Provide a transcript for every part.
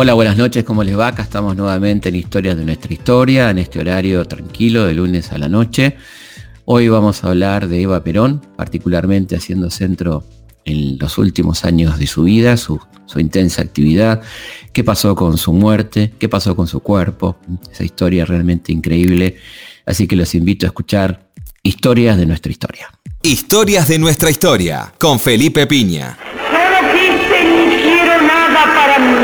Hola, buenas noches, ¿cómo les va? Acá estamos nuevamente en Historias de nuestra historia, en este horario tranquilo de lunes a la noche. Hoy vamos a hablar de Eva Perón, particularmente haciendo centro en los últimos años de su vida, su, intensa actividad, qué pasó con su muerte, qué pasó con su cuerpo, esa historia realmente increíble. Así que los invito a escuchar Historias de nuestra historia. Historias de nuestra historia, con Felipe Piña. No quise ni quiero nada para mí.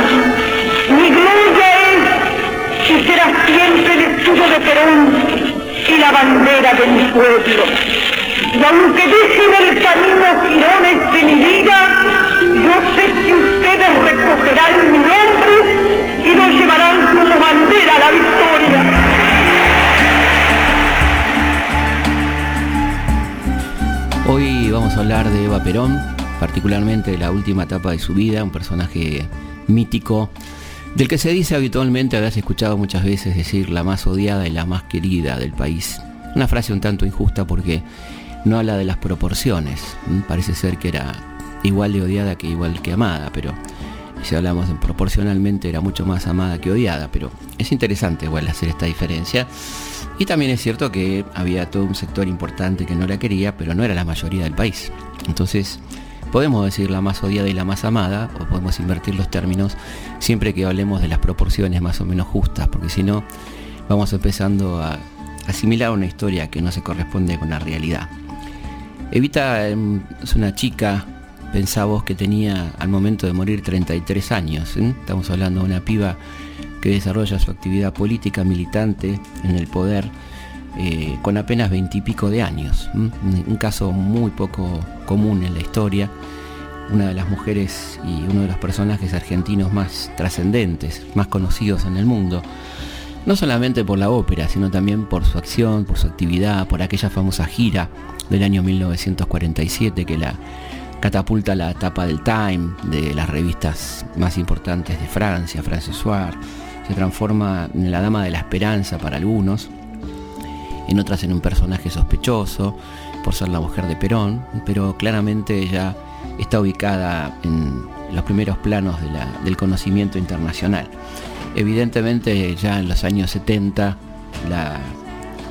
Mi gloria es y será siempre el escudo de Perón y la bandera de mi pueblo. Y aunque dejen el camino girones de mi vida, yo sé que vamos a hablar de Eva Perón, particularmente de la última etapa de su vida, un personaje mítico del que se dice habitualmente, habrás escuchado muchas veces decir la más odiada y la más querida del país. Una frase un tanto injusta porque no habla de las proporciones. Parece ser que era igual de odiada que igual que amada, pero si hablamos de proporcionalmente era mucho más amada que odiada, pero es interesante igual hacer esta diferencia. Y también es cierto que había todo un sector importante que no la quería, pero no era la mayoría del país. Entonces, podemos decir la más odiada y la más amada, o podemos invertir los términos siempre que hablemos de las proporciones más o menos justas, porque si no, vamos empezando a asimilar una historia que no se corresponde con la realidad. Evita em, es una chica, pensamos que tenía al momento de morir 33 años, ¿eh? estamos hablando de una piba que desarrolla su actividad política militante en el poder eh, con apenas veintipico de años. Un caso muy poco común en la historia. Una de las mujeres y uno de los personajes argentinos más trascendentes, más conocidos en el mundo. No solamente por la ópera, sino también por su acción, por su actividad, por aquella famosa gira del año 1947 que la catapulta a la etapa del Time, de las revistas más importantes de Francia, France Soir, se transforma en la dama de la esperanza para algunos, en otras en un personaje sospechoso por ser la mujer de Perón, pero claramente ella está ubicada en los primeros planos del conocimiento internacional. Evidentemente ya en los años 70 la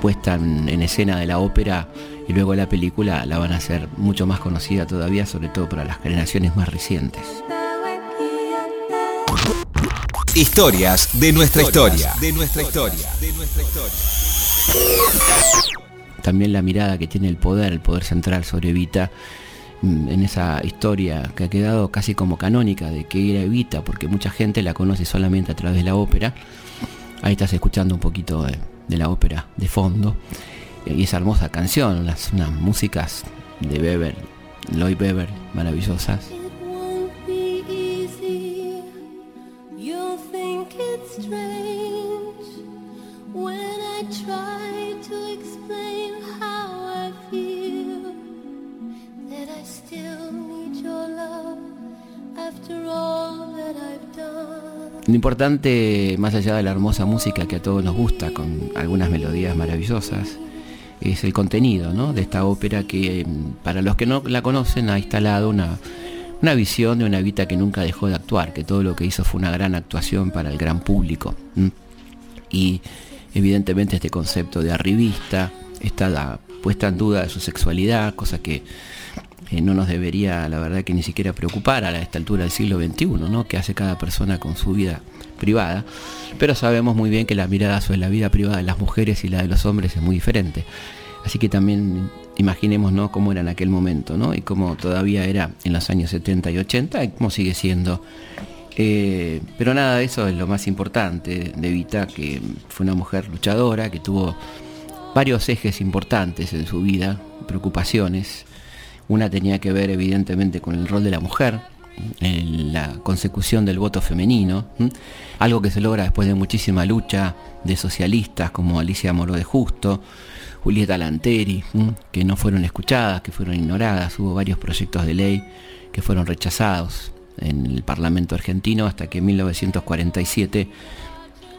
puesta en, en, escena de la ópera y luego la película la van a hacer mucho más conocida todavía, sobre todo para las generaciones más recientes. Historias de nuestra historia. De nuestra historia. De nuestra historia. También la mirada que tiene el poder, el poder central sobre Evita, mm, en esa historia que ha quedado casi como canónica de que era Evita, porque mucha gente la conoce solamente a través de la ópera. Ahí estás escuchando un poquito de, la ópera de fondo. Y esa hermosa canción, las unas músicas de Weber, Lloyd Weber, maravillosas. Lo importante, más allá de la hermosa música que a todos nos gusta, con algunas melodías maravillosas, es el contenido de esta ópera que para los que no la conocen ha instalado una, visión de una Vita que nunca dejó de actuar, que todo lo que hizo fue una gran actuación para el gran público. Y evidentemente este concepto de arribista está puesta en duda de su sexualidad, cosa que no nos debería, la verdad, que ni siquiera preocupar a esta altura del siglo XXI, ¿no? Que hace cada persona con su vida privada. Pero sabemos muy bien que la mirada sobre la vida privada de las mujeres y la de los hombres es muy diferente. Así que también imaginemos ¿no? cómo era en aquel momento, ¿no? Y cómo todavía era en los años 70 y 80 y cómo sigue siendo. Eh, pero nada eso es lo más importante de Vita, que fue una mujer luchadora, que tuvo varios ejes importantes en su vida, preocupaciones, una tenía que ver evidentemente con el rol de la mujer, en la consecución del voto femenino, algo que se logra después de muchísima lucha de socialistas como Alicia Moro de Justo, Julieta Lanteri, que no fueron escuchadas, que fueron ignoradas, hubo varios proyectos de ley que fueron rechazados en el Parlamento argentino hasta que en 1947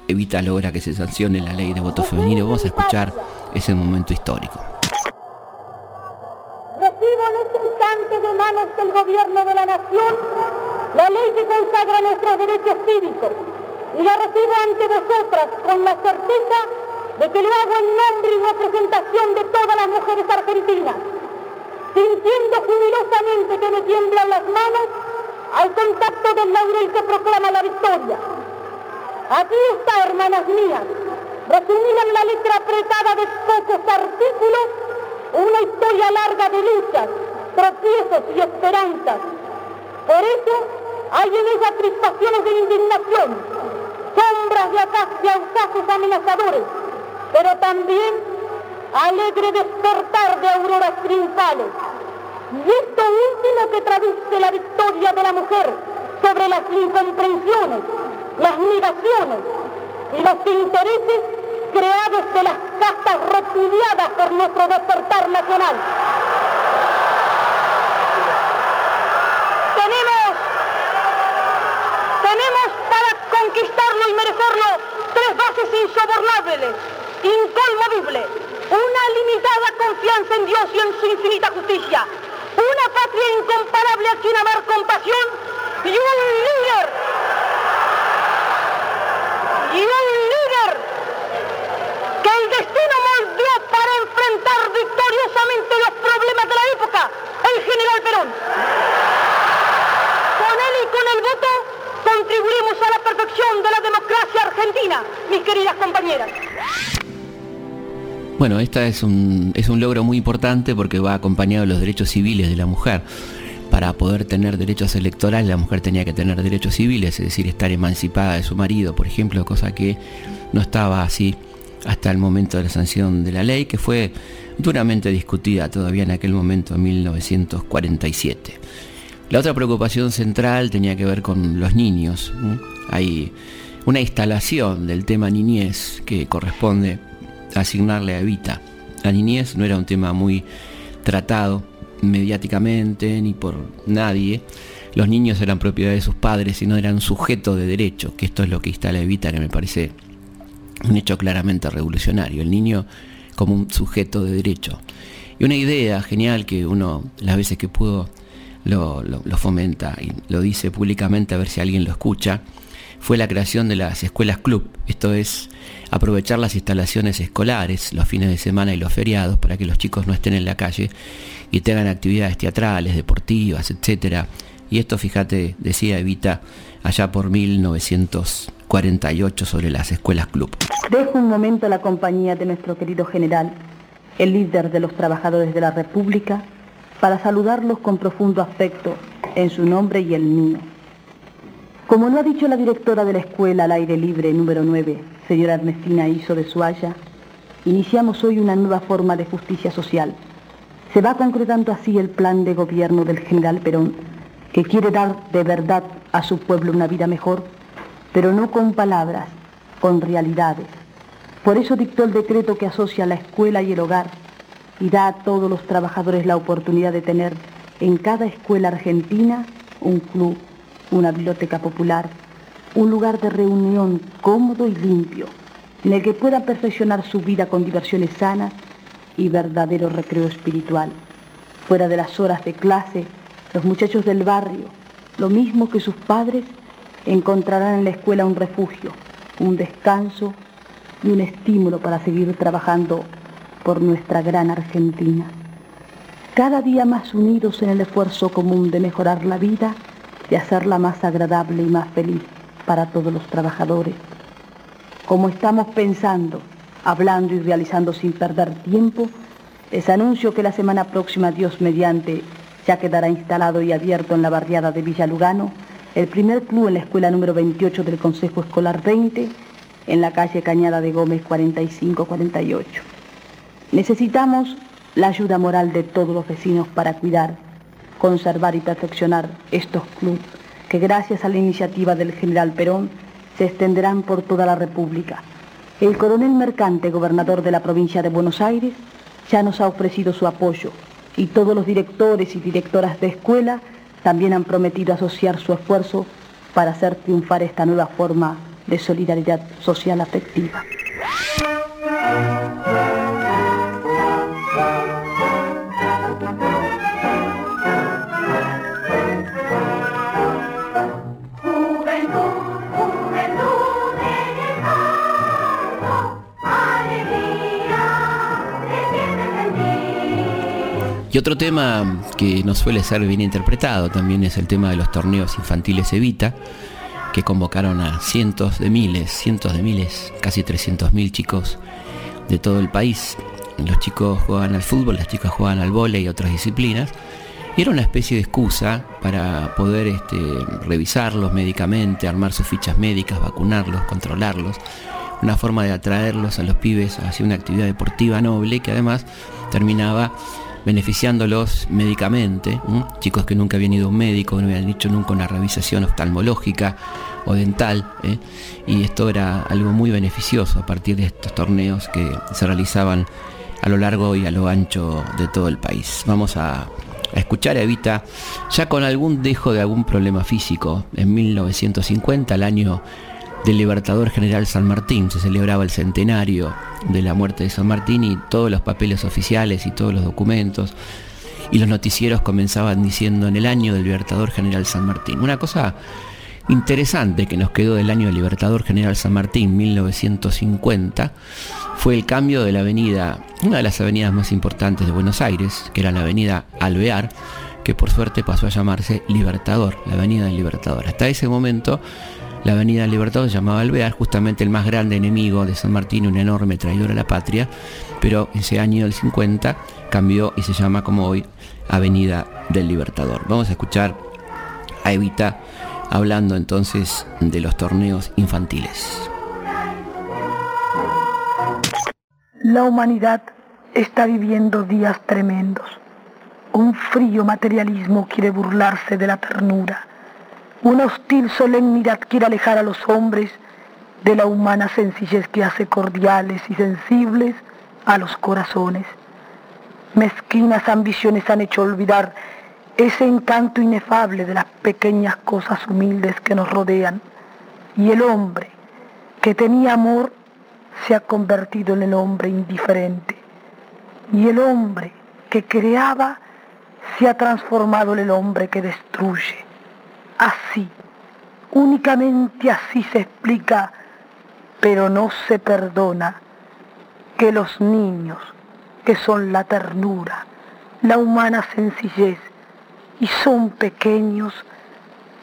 Evita logra que se sancione la ley de voto femenino. Vamos a escuchar ese momento histórico. Recibo en este instante de manos del gobierno de la nación la ley que consagra nuestros derechos cívicos y la recibo ante vosotras con la certeza de que lo hago en nombre y representación de todas las mujeres argentinas, sintiendo jubilosamente que me tiemblan las manos al contacto del laurel que proclama la victoria. Aquí está, hermanas mías, resumida en la letra apretada de pocos artículos, una historia larga de luchas, tropiezos y esperanzas. Por eso hay en ella crispaciones de indignación, sombras de ataques y ausaces amenazadores, pero también alegre despertar de auroras triunfales. Y esto último que traduce la victoria de la mujer sobre las incomprensiones, las negaciones y los intereses creados de las castas repudiadas por nuestro despertar nacional. Tenemos, tenemos para conquistarlo y merecerlo tres bases insobornables, incolmovibles, una limitada confianza en Dios y en su infinita justicia, una patria incomparable a quien amar con pasión y un líder. Y un líder que el destino moldeó para enfrentar victoriosamente los problemas de la época, el general Perón. Con él y con el voto contribuimos a la perfección de la democracia argentina, mis queridas compañeras. Bueno, esta es un, es un logro muy importante porque va acompañado de los derechos civiles de la mujer. Para poder tener derechos electorales, la mujer tenía que tener derechos civiles, es decir, estar emancipada de su marido, por ejemplo, cosa que no estaba así hasta el momento de la sanción de la ley, que fue duramente discutida todavía en aquel momento, en 1947. La otra preocupación central tenía que ver con los niños. Hay una instalación del tema niñez que corresponde asignarle a Evita. La niñez no era un tema muy tratado mediáticamente ni por nadie. Los niños eran propiedad de sus padres y no eran sujeto de derecho, que esto es lo que instala Evita, que me parece un hecho claramente revolucionario. El niño como un sujeto de derecho. Y una idea genial que uno las veces que pudo lo, lo fomenta y lo dice públicamente a ver si alguien lo escucha, fue la creación de las escuelas club, esto es aprovechar las instalaciones escolares los fines de semana y los feriados para que los chicos no estén en la calle y tengan actividades teatrales, deportivas, etc. Y esto, fíjate, decía Evita allá por 1948 sobre las escuelas club. Dejo un momento la compañía de nuestro querido general, el líder de los trabajadores de la República, para saludarlos con profundo afecto en su nombre y el mío como lo ha dicho la directora de la escuela al aire libre número 9, señora Ernestina Iso de Suaya, iniciamos hoy una nueva forma de justicia social. Se va concretando así el plan de gobierno del general Perón, que quiere dar de verdad a su pueblo una vida mejor, pero no con palabras, con realidades. Por eso dictó el decreto que asocia la escuela y el hogar y da a todos los trabajadores la oportunidad de tener en cada escuela argentina un club una biblioteca popular, un lugar de reunión cómodo y limpio, en el que puedan perfeccionar su vida con diversiones sanas y verdadero recreo espiritual. Fuera de las horas de clase, los muchachos del barrio, lo mismo que sus padres, encontrarán en la escuela un refugio, un descanso y un estímulo para seguir trabajando por nuestra gran Argentina. Cada día más unidos en el esfuerzo común de mejorar la vida de hacerla más agradable y más feliz para todos los trabajadores. Como estamos pensando, hablando y realizando sin perder tiempo, les anuncio que la semana próxima, Dios mediante, ya quedará instalado y abierto en la barriada de Villa Lugano el primer club en la escuela número 28 del Consejo Escolar 20, en la calle Cañada de Gómez 4548. Necesitamos la ayuda moral de todos los vecinos para cuidar conservar y perfeccionar estos clubes que gracias a la iniciativa del general Perón se extenderán por toda la República. El coronel Mercante, gobernador de la provincia de Buenos Aires, ya nos ha ofrecido su apoyo y todos los directores y directoras de escuela también han prometido asociar su esfuerzo para hacer triunfar esta nueva forma de solidaridad social afectiva. Y otro tema que no suele ser bien interpretado también es el tema de los torneos infantiles Evita, que convocaron a cientos de miles, cientos de miles, casi 300.000 chicos de todo el país. Los chicos juegan al fútbol, las chicas juegan al vóley y otras disciplinas. Y era una especie de excusa para poder este, revisarlos médicamente, armar sus fichas médicas, vacunarlos, controlarlos. Una forma de atraerlos a los pibes hacia una actividad deportiva noble que además terminaba beneficiándolos médicamente, chicos que nunca habían ido a un médico, no habían hecho nunca una revisación oftalmológica o dental, ¿eh? y esto era algo muy beneficioso a partir de estos torneos que se realizaban a lo largo y a lo ancho de todo el país. Vamos a, a escuchar a Evita ya con algún dejo de algún problema físico. En 1950, el año del Libertador General San Martín, se celebraba el centenario de la muerte de San Martín y todos los papeles oficiales y todos los documentos y los noticieros comenzaban diciendo en el año del Libertador General San Martín. Una cosa interesante que nos quedó del año del Libertador General San Martín 1950 fue el cambio de la avenida, una de las avenidas más importantes de Buenos Aires, que era la avenida Alvear, que por suerte pasó a llamarse Libertador, la avenida del Libertador. Hasta ese momento la avenida Libertador se llamaba Alvear, justamente el más grande enemigo de San Martín, un enorme traidor a la patria, pero ese año del 50 cambió y se llama como hoy Avenida del Libertador. Vamos a escuchar a Evita hablando entonces de los torneos infantiles. La humanidad está viviendo días tremendos. Un frío materialismo quiere burlarse de la ternura una hostil solemnidad quiere alejar a los hombres de la humana sencillez que hace cordiales y sensibles a los corazones. Mezquinas ambiciones han hecho olvidar ese encanto inefable de las pequeñas cosas humildes que nos rodean. Y el hombre que tenía amor se ha convertido en el hombre indiferente. Y el hombre que creaba se ha transformado en el hombre que destruye. Así, únicamente así se explica, pero no se perdona que los niños, que son la ternura, la humana sencillez, y son pequeños,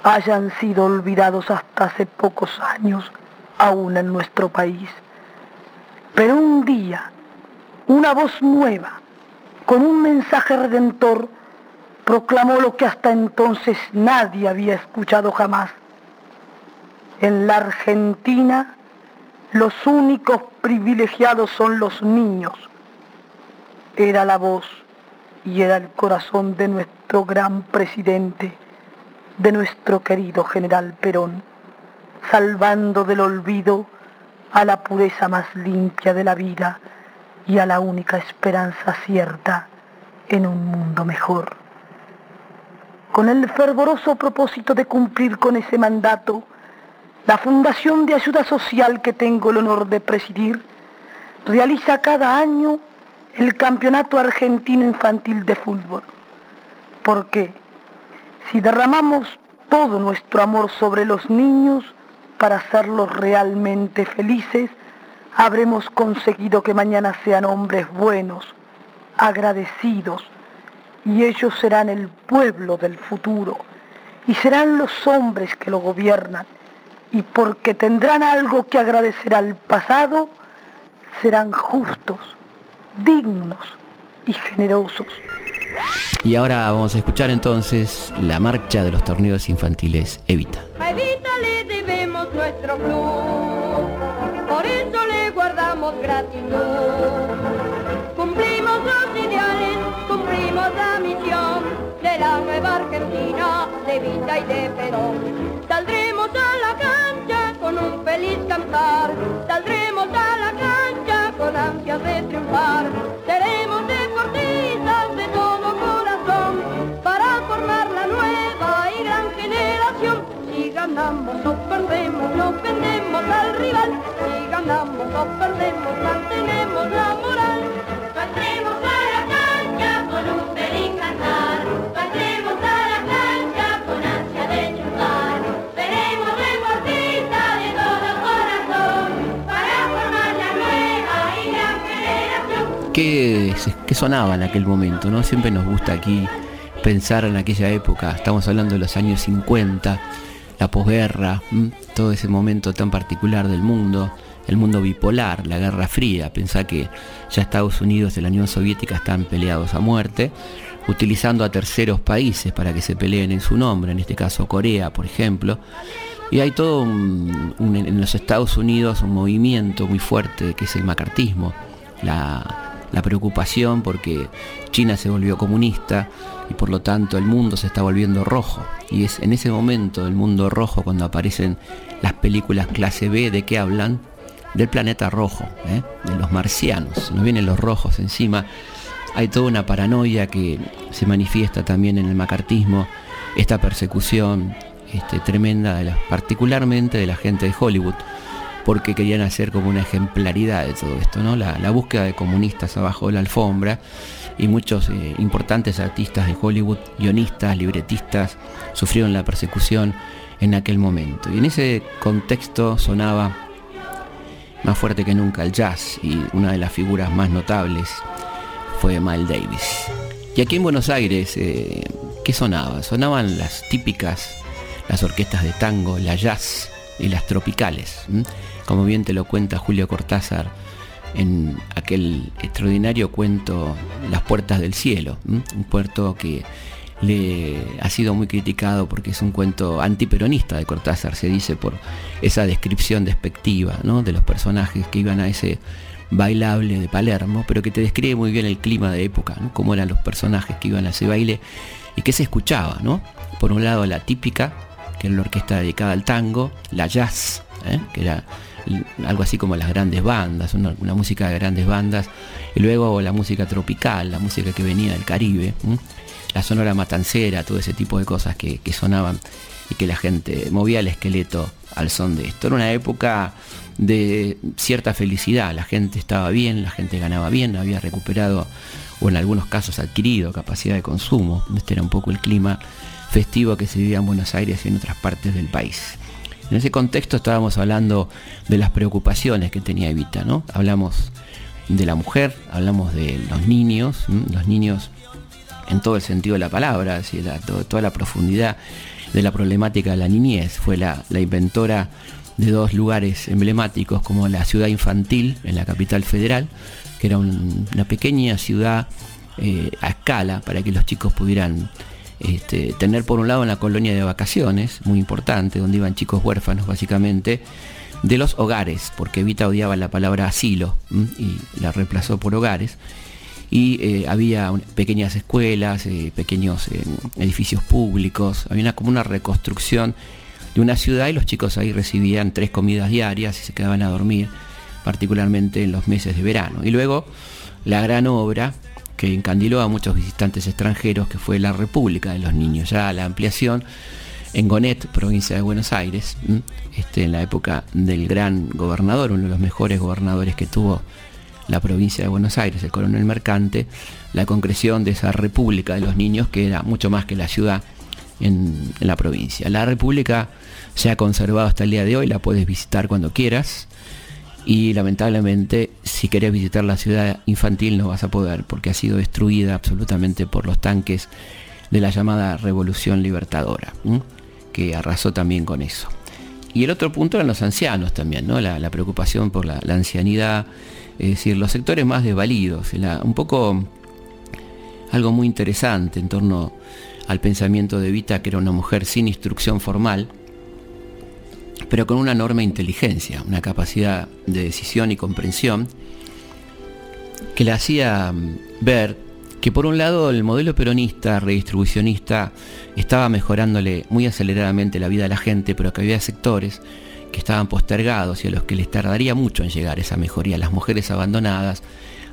hayan sido olvidados hasta hace pocos años, aún en nuestro país. Pero un día, una voz nueva, con un mensaje redentor, proclamó lo que hasta entonces nadie había escuchado jamás. En la Argentina los únicos privilegiados son los niños. Era la voz y era el corazón de nuestro gran presidente, de nuestro querido general Perón, salvando del olvido a la pureza más limpia de la vida y a la única esperanza cierta en un mundo mejor con el fervoroso propósito de cumplir con ese mandato, la Fundación de Ayuda Social que tengo el honor de presidir realiza cada año el Campeonato Argentino Infantil de Fútbol. Porque si derramamos todo nuestro amor sobre los niños para hacerlos realmente felices, habremos conseguido que mañana sean hombres buenos, agradecidos, y ellos serán el pueblo del futuro y serán los hombres que lo gobiernan y porque tendrán algo que agradecer al pasado, serán justos, dignos y generosos. Y ahora vamos a escuchar entonces la marcha de los torneos infantiles Evita. A Evita le debemos nuestro club, por eso le guardamos gratitud de la nueva Argentina, de Vita y de Perón. Saldremos a la cancha con un feliz cantar, saldremos a la cancha con ansias de triunfar. Seremos deportistas de todo corazón para formar la nueva y gran generación. Si ganamos o perdemos, no vendemos al rival. Si ganamos o perdemos, mantenemos la moral. ¿Qué, sonaba en aquel momento? ¿no? Siempre nos gusta aquí pensar en aquella época, estamos hablando de los años 50, la posguerra, todo ese momento tan particular del mundo, el mundo bipolar, la Guerra Fría, pensar que ya Estados Unidos y la Unión Soviética están peleados a muerte, utilizando a terceros países para que se peleen en su nombre, en este caso Corea, por ejemplo. Y hay todo en los Estados Unidos un movimiento muy fuerte que es el macartismo, la, la preocupación porque China se volvió comunista y por lo tanto el mundo se está volviendo rojo. Y es en ese momento el mundo rojo cuando aparecen las películas clase B de qué hablan del planeta rojo, ¿eh? de los marcianos. Nos vienen los rojos encima. Hay toda una paranoia que se manifiesta también en el macartismo, esta persecución este, tremenda, particularmente de la gente de Hollywood, porque querían hacer como una ejemplaridad de todo esto, ¿no? La, búsqueda de comunistas abajo de la alfombra y muchos eh, importantes artistas de Hollywood, guionistas, libretistas, sufrieron la persecución en aquel momento. Y en ese contexto sonaba más fuerte que nunca el jazz y una de las figuras más notables fue Miles Davis. Y aquí en Buenos Aires, eh, ¿qué sonaba? Sonaban las típicas, las orquestas de tango, la jazz y las tropicales. Como bien te lo cuenta Julio Cortázar en aquel extraordinario cuento Las Puertas del Cielo, un puerto que le ha sido muy criticado porque es un cuento antiperonista de Cortázar, se dice por esa descripción despectiva ¿no? de los personajes que iban a ese bailable de Palermo, pero que te describe muy bien el clima de época, cómo eran los personajes que iban a ese baile y qué se escuchaba, ¿no? Por un lado la típica, que era la orquesta dedicada al tango, la jazz, ¿eh? que era algo así como las grandes bandas, una, música de grandes bandas, y luego la música tropical, la música que venía del Caribe la sonora matancera, todo ese tipo de cosas que, sonaban y que la gente movía el esqueleto al son de esto. Era una época de cierta felicidad, la gente estaba bien, la gente ganaba bien, había recuperado o en algunos casos adquirido capacidad de consumo. Este era un poco el clima festivo que se vivía en Buenos Aires y en otras partes del país. En ese contexto estábamos hablando de las preocupaciones que tenía Evita, ¿no? Hablamos de la mujer, hablamos de los niños, los niños en todo el sentido de la palabra, toda la profundidad de la problemática de la niñez. Fue la, inventora de dos lugares emblemáticos como la ciudad infantil en la capital federal, que era una pequeña ciudad eh, a escala para que los chicos pudieran este, tener por un lado una colonia de vacaciones, muy importante, donde iban chicos huérfanos básicamente, de los hogares, porque Evita odiaba la palabra asilo y la reemplazó por hogares y eh, había pequeñas escuelas, eh, pequeños eh, edificios públicos, había una, como una reconstrucción de una ciudad y los chicos ahí recibían tres comidas diarias y se quedaban a dormir, particularmente en los meses de verano. Y luego la gran obra que encandiló a muchos visitantes extranjeros, que fue la República de los Niños, ya la ampliación en Gonet, provincia de Buenos Aires, este, en la época del gran gobernador, uno de los mejores gobernadores que tuvo la provincia de Buenos Aires, el coronel Mercante, la concreción de esa República de los Niños, que era mucho más que la ciudad en, la provincia. La República se ha conservado hasta el día de hoy, la puedes visitar cuando quieras y lamentablemente si querés visitar la ciudad infantil no vas a poder porque ha sido destruida absolutamente por los tanques de la llamada Revolución Libertadora, que arrasó también con eso. Y el otro punto eran los ancianos también, ¿no? la, preocupación por la ancianidad, es decir, los sectores más desvalidos, un poco algo muy interesante en torno al pensamiento de Vita, que era una mujer sin instrucción formal, pero con una enorme inteligencia, una capacidad de decisión y comprensión, que le hacía mm, ver que por un lado el modelo peronista, redistribucionista, estaba mejorándole muy aceleradamente la vida de la gente, pero que había sectores que estaban postergados y a los que les tardaría mucho en llegar esa mejoría, las mujeres abandonadas,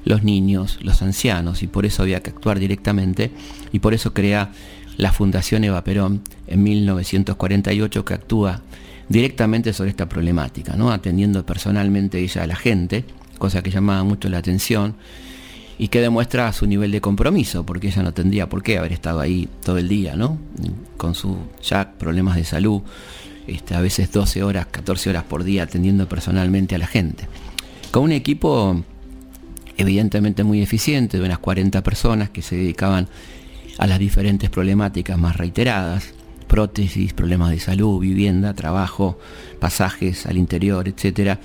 los niños, los ancianos, y por eso había que actuar directamente, y por eso crea la Fundación Eva Perón en 1948 que actúa directamente sobre esta problemática, ¿no? atendiendo personalmente ella a la gente, cosa que llamaba mucho la atención y que demuestra su nivel de compromiso, porque ella no tendría por qué haber estado ahí todo el día, ¿no? con sus ya problemas de salud, este, a veces 12 horas, 14 horas por día atendiendo personalmente a la gente. Con un equipo evidentemente muy eficiente, de unas 40 personas que se dedicaban a las diferentes problemáticas más reiteradas, prótesis, problemas de salud, vivienda, trabajo, pasajes al interior, etc.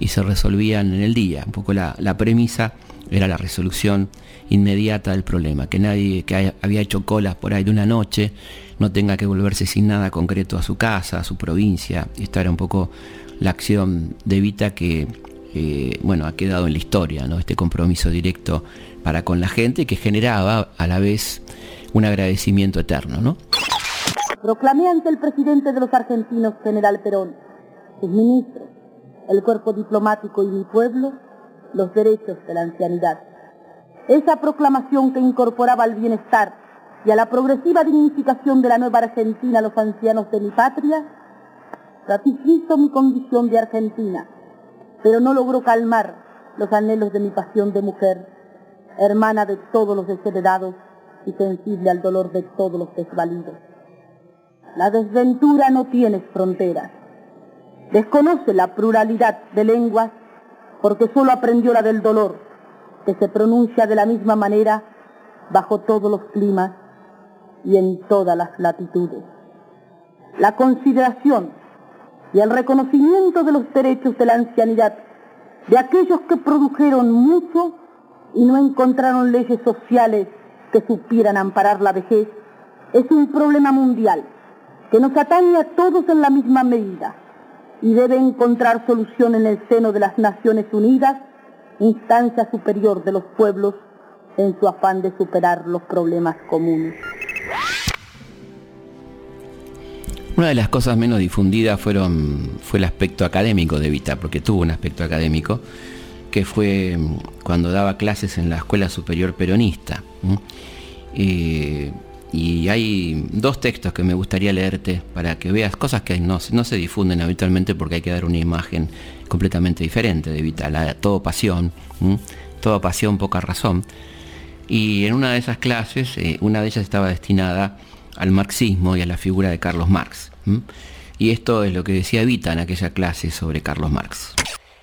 Y se resolvían en el día. Un poco la, premisa era la resolución inmediata del problema, que nadie que había hecho colas por ahí de una noche no tenga que volverse sin nada concreto a su casa, a su provincia. Esta era un poco la acción de Vita que eh, bueno, ha quedado en la historia, ¿no? este compromiso directo para con la gente que generaba a la vez un agradecimiento eterno. ¿no? Proclamé ante el presidente de los argentinos, general Perón, sus ministros, el cuerpo diplomático y mi pueblo, los derechos de la ancianidad. Esa proclamación que incorporaba al bienestar y a la progresiva dignificación de la nueva Argentina a los ancianos de mi patria, ratifico mi condición de argentina, pero no logró calmar los anhelos de mi pasión de mujer, hermana de todos los desheredados y sensible al dolor de todos los desvalidos. La desventura no tiene fronteras. Desconoce la pluralidad de lenguas porque solo aprendió la del dolor, que se pronuncia de la misma manera bajo todos los climas y en todas las latitudes. La consideración y el reconocimiento de los derechos de la ancianidad de aquellos que produjeron mucho y no encontraron leyes sociales que supieran amparar la vejez es un problema mundial que nos atañe a todos en la misma medida y debe encontrar solución en el seno de las Naciones Unidas, instancia superior de los pueblos, en su afán de superar los problemas comunes. Una de las cosas menos difundidas fueron, fue el aspecto académico de Vita, porque tuvo un aspecto académico, que fue cuando daba clases en la Escuela Superior Peronista. Y hay dos textos que me gustaría leerte para que veas cosas que no, se difunden habitualmente porque hay que dar una imagen completamente diferente de Vital. todo pasión, toda pasión, poca razón. Y en una de esas clases, eh, una de ellas estaba destinada al marxismo y a la figura de Carlos Marx. Y esto es lo que decía Vita en aquella clase sobre Carlos Marx.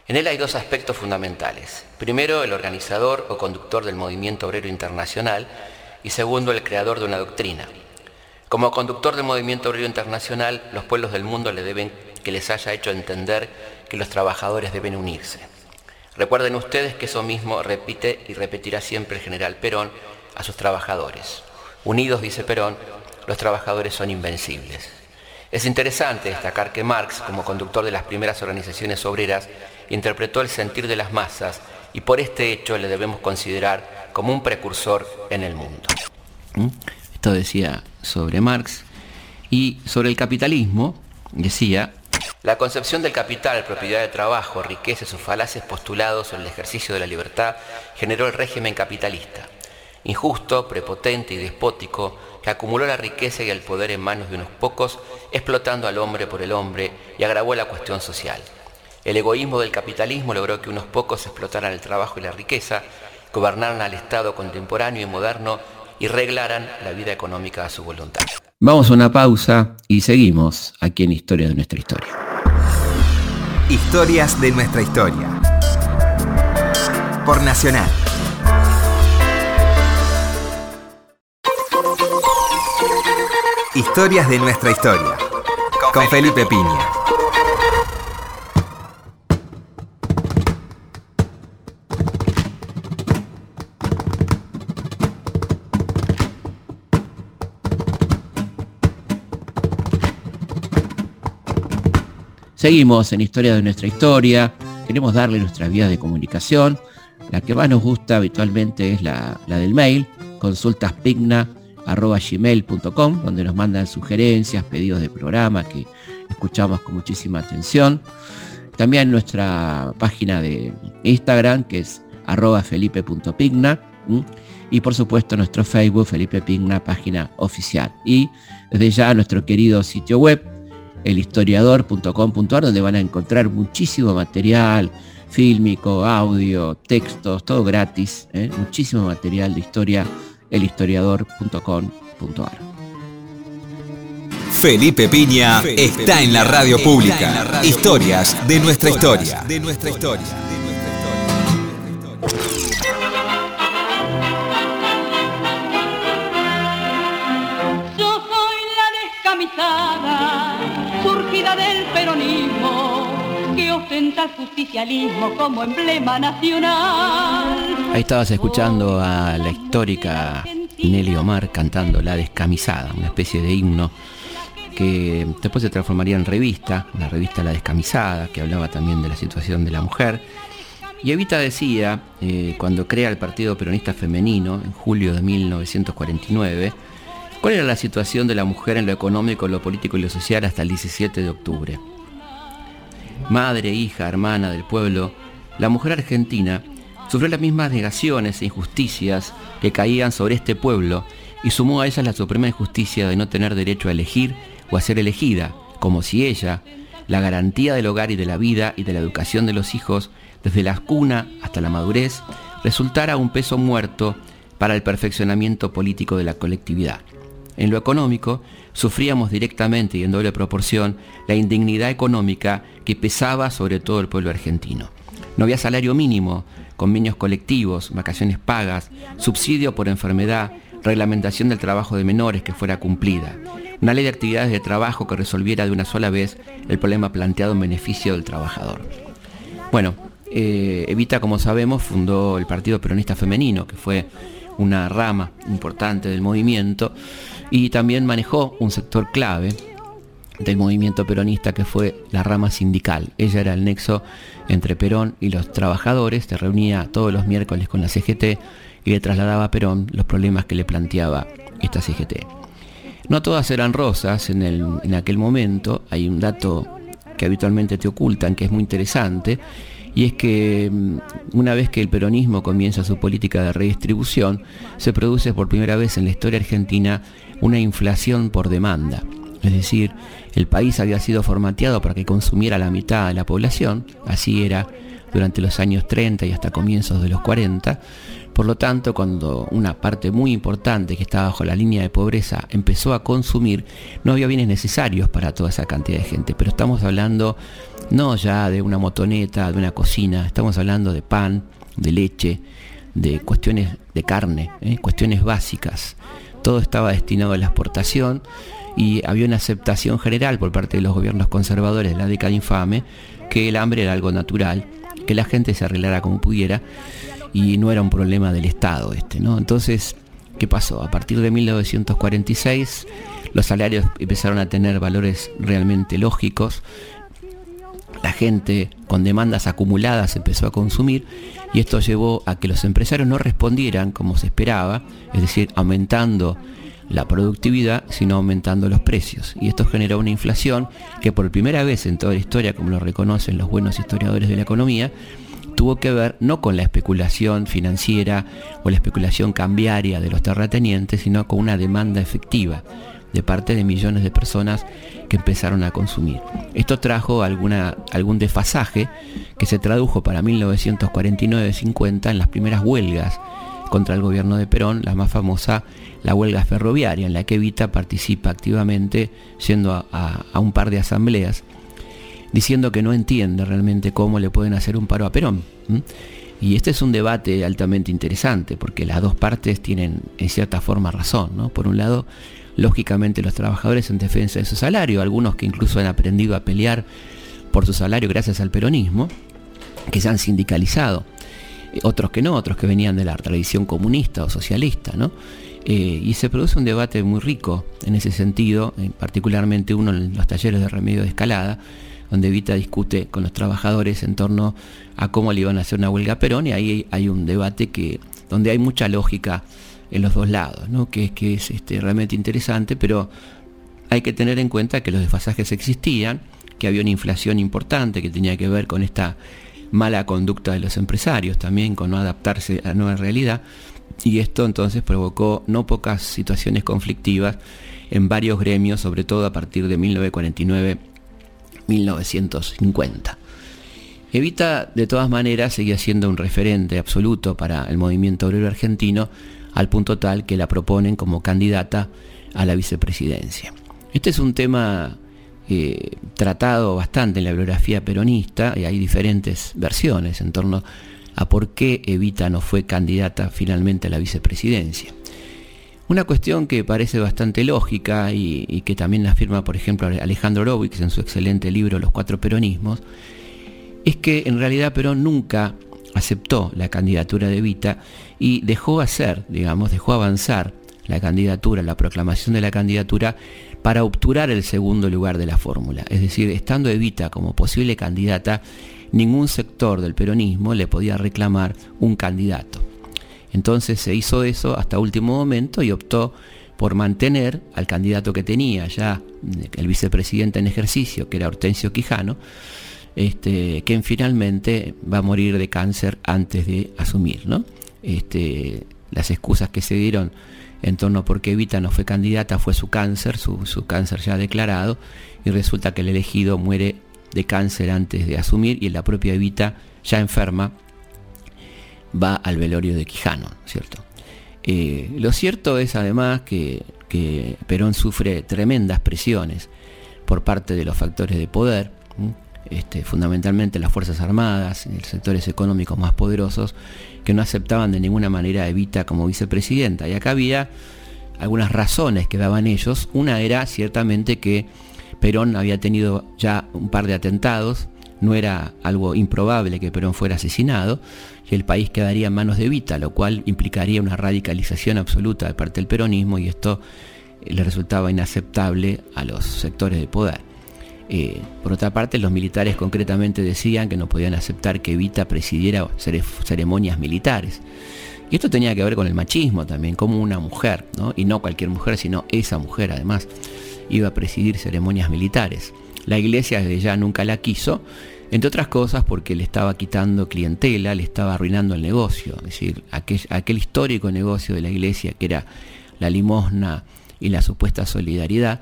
En él hay dos aspectos fundamentales. Primero, el organizador o conductor del movimiento obrero internacional, y segundo, el creador de una doctrina. Como conductor del movimiento obrero internacional, los pueblos del mundo le deben que les haya hecho entender que los trabajadores deben unirse. Recuerden ustedes que eso mismo repite y repetirá siempre el general Perón a sus trabajadores. Unidos, dice Perón, los trabajadores son invencibles. Es interesante destacar que Marx, como conductor de las primeras organizaciones obreras, interpretó el sentir de las masas y por este hecho le debemos considerar como un precursor en el mundo. ¿Mm? Esto decía sobre Marx y sobre el capitalismo decía la concepción del capital, propiedad de trabajo, riqueza y sus falaces postulados sobre el ejercicio de la libertad generó el régimen capitalista, injusto, prepotente y despótico, que acumuló la riqueza y el poder en manos de unos pocos, explotando al hombre por el hombre y agravó la cuestión social. El egoísmo del capitalismo logró que unos pocos explotaran el trabajo y la riqueza, gobernaran al Estado contemporáneo y moderno y reglaran la vida económica a su voluntad. Vamos a una pausa y seguimos aquí en Historia de nuestra historia. Historias de nuestra historia. Por Nacional. Historias de nuestra historia. Con Felipe Piña. Seguimos en Historia de nuestra historia, queremos darle nuestras vías de comunicación. La que más nos gusta habitualmente es la, del mail, consultaspigna.gmail.com, donde nos mandan sugerencias, pedidos de programa que escuchamos con muchísima atención. También nuestra página de Instagram, que es arroba felipe.pigna. Y por supuesto nuestro Facebook, Felipe Pigna, página oficial. Y desde ya nuestro querido sitio web, elhistoriador.com.ar, donde van a encontrar muchísimo material fílmico, audio, textos, todo gratis, ¿eh? muchísimo material de historia, elhistoriador.com.ar. Felipe Piña está en la radio pública. Historias de nuestra historia. De nuestra historia. Justicialismo como emblema nacional. Ahí estabas escuchando a la histórica Nelly Omar cantando La Descamisada, una especie de himno que después se transformaría en revista, la revista La Descamisada, que hablaba también de la situación de la mujer. Y Evita decía, eh, cuando crea el Partido Peronista Femenino, en julio de 1949, cuál era la situación de la mujer en lo económico, lo político y lo social hasta el 17 de octubre. Madre, hija, hermana del pueblo, la mujer argentina sufrió las mismas negaciones e injusticias que caían sobre este pueblo y sumó a ellas la suprema injusticia de no tener derecho a elegir o a ser elegida, como si ella, la garantía del hogar y de la vida y de la educación de los hijos, desde la cuna hasta la madurez, resultara un peso muerto para el perfeccionamiento político de la colectividad. En lo económico, sufríamos directamente y en doble proporción la indignidad económica que pesaba sobre todo el pueblo argentino. No había salario mínimo, convenios colectivos, vacaciones pagas, subsidio por enfermedad, reglamentación del trabajo de menores que fuera cumplida, una ley de actividades de trabajo que resolviera de una sola vez el problema planteado en beneficio del trabajador. Bueno, eh, Evita, como sabemos, fundó el Partido Peronista Femenino, que fue una rama importante del movimiento, y también manejó un sector clave del movimiento peronista que fue la rama sindical. Ella era el nexo entre Perón y los trabajadores, se reunía todos los miércoles con la CGT y le trasladaba a Perón los problemas que le planteaba esta CGT. No todas eran rosas en, en aquel momento, hay un dato que habitualmente te ocultan que es muy interesante, y es que mm, una vez que el peronismo comienza su política de redistribución, se produce por primera vez en la historia argentina una inflación por demanda. Es decir, el país había sido formateado para que consumiera la mitad de la población, así era durante los años 30 y hasta comienzos de los 40. Por lo tanto, cuando una parte muy importante que estaba bajo la línea de pobreza empezó a consumir, no había bienes necesarios para toda esa cantidad de gente. Pero estamos hablando no ya de una motoneta, de una cocina, estamos hablando de pan, de leche, de cuestiones de carne, ¿eh? cuestiones básicas. Todo estaba destinado a la exportación y había una aceptación general por parte de los gobiernos conservadores de la década infame que el hambre era algo natural, que la gente se arreglara como pudiera y no era un problema del Estado este, ¿no? Entonces, ¿qué pasó? A partir de 1946 los salarios empezaron a tener valores realmente lógicos, la gente con demandas acumuladas empezó a consumir y esto llevó a que los empresarios no respondieran como se esperaba, es decir, aumentando la productividad, sino aumentando los precios. Y esto generó una inflación que por primera vez en toda la historia, como lo reconocen los buenos historiadores de la economía, tuvo que ver no con la especulación financiera o la especulación cambiaria de los terratenientes, sino con una demanda efectiva de parte de millones de personas que empezaron a consumir. Esto trajo alguna, algún desfasaje que se tradujo para 1949-50 en las primeras huelgas contra el gobierno de Perón, la más famosa, la huelga ferroviaria, en la que Evita participa activamente yendo a, un par de asambleas, diciendo que no entiende realmente cómo le pueden hacer un paro a Perón. Y este es un debate altamente interesante, porque las dos partes tienen en cierta forma razón. ¿no? Por un lado, lógicamente los trabajadores en defensa de su salario, algunos que incluso han aprendido a pelear por su salario gracias al peronismo, que se han sindicalizado otros que no, otros que venían de la tradición comunista o socialista, ¿no? Eh, y se produce un debate muy rico en ese sentido, eh, particularmente uno en los talleres de remedio de escalada, donde Vita discute con los trabajadores en torno a cómo le iban a hacer una huelga a Perón, y ahí hay un debate que, donde hay mucha lógica en los dos lados, ¿no? que, que es este, realmente interesante, pero hay que tener en cuenta que los desfasajes existían, que había una inflación importante que tenía que ver con esta mala conducta de los empresarios también, con no adaptarse a la nueva realidad. Y esto entonces provocó no pocas situaciones conflictivas en varios gremios, sobre todo a partir de 1949-1950. Evita de todas maneras seguía siendo un referente absoluto para el movimiento obrero argentino, al punto tal que la proponen como candidata a la vicepresidencia. Este es un tema eh, tratado bastante en la bibliografía peronista y hay diferentes versiones en torno a por qué Evita no fue candidata finalmente a la vicepresidencia. Una cuestión que parece bastante lógica y, que también afirma, por ejemplo, Alejandro Horowitz en su excelente libro Los Cuatro Peronismos, es que en realidad Perón nunca aceptó la candidatura de Evita y dejó hacer, digamos, dejó avanzar la candidatura, la proclamación de la candidatura para obturar el segundo lugar de la fórmula. Es decir, estando Evita como posible candidata, ningún sector del peronismo le podía reclamar un candidato. Entonces se hizo eso hasta último momento y optó por mantener al candidato que tenía ya el vicepresidente en ejercicio, que era Hortensio Quijano, este, quien finalmente va a morir de cáncer antes de asumir. Este, las excusas que se dieron en torno a por qué Evita no fue candidata fue su cáncer, su, su cáncer ya declarado, y resulta que el elegido muere de cáncer antes de asumir y la propia Evita, ya enferma, va al velorio de Quijano, ¿cierto? Eh, lo cierto es además que, Perón sufre tremendas presiones por parte de los factores de poder, este, fundamentalmente las Fuerzas Armadas, los sectores económicos más poderosos, que no aceptaban de ninguna manera a Evita como vicepresidenta. Y acá había algunas razones que daban ellos. Una era ciertamente que Perón había tenido ya un par de atentados, no era algo improbable que Perón fuera asesinado, y el país quedaría en manos de Evita, lo cual implicaría una radicalización absoluta de parte del peronismo y esto eh, le resultaba inaceptable a los sectores de poder. Eh, por otra parte, los militares concretamente decían que no podían aceptar que Evita presidiera ceremonias militares. Y esto tenía que ver con el machismo también, como una mujer, y no cualquier mujer, sino esa mujer además iba a presidir ceremonias militares. La iglesia desde ya nunca la quiso, entre otras cosas porque le estaba quitando clientela, le estaba arruinando el negocio, es decir, aquel, histórico negocio de la iglesia que era la limosna y la supuesta solidaridad,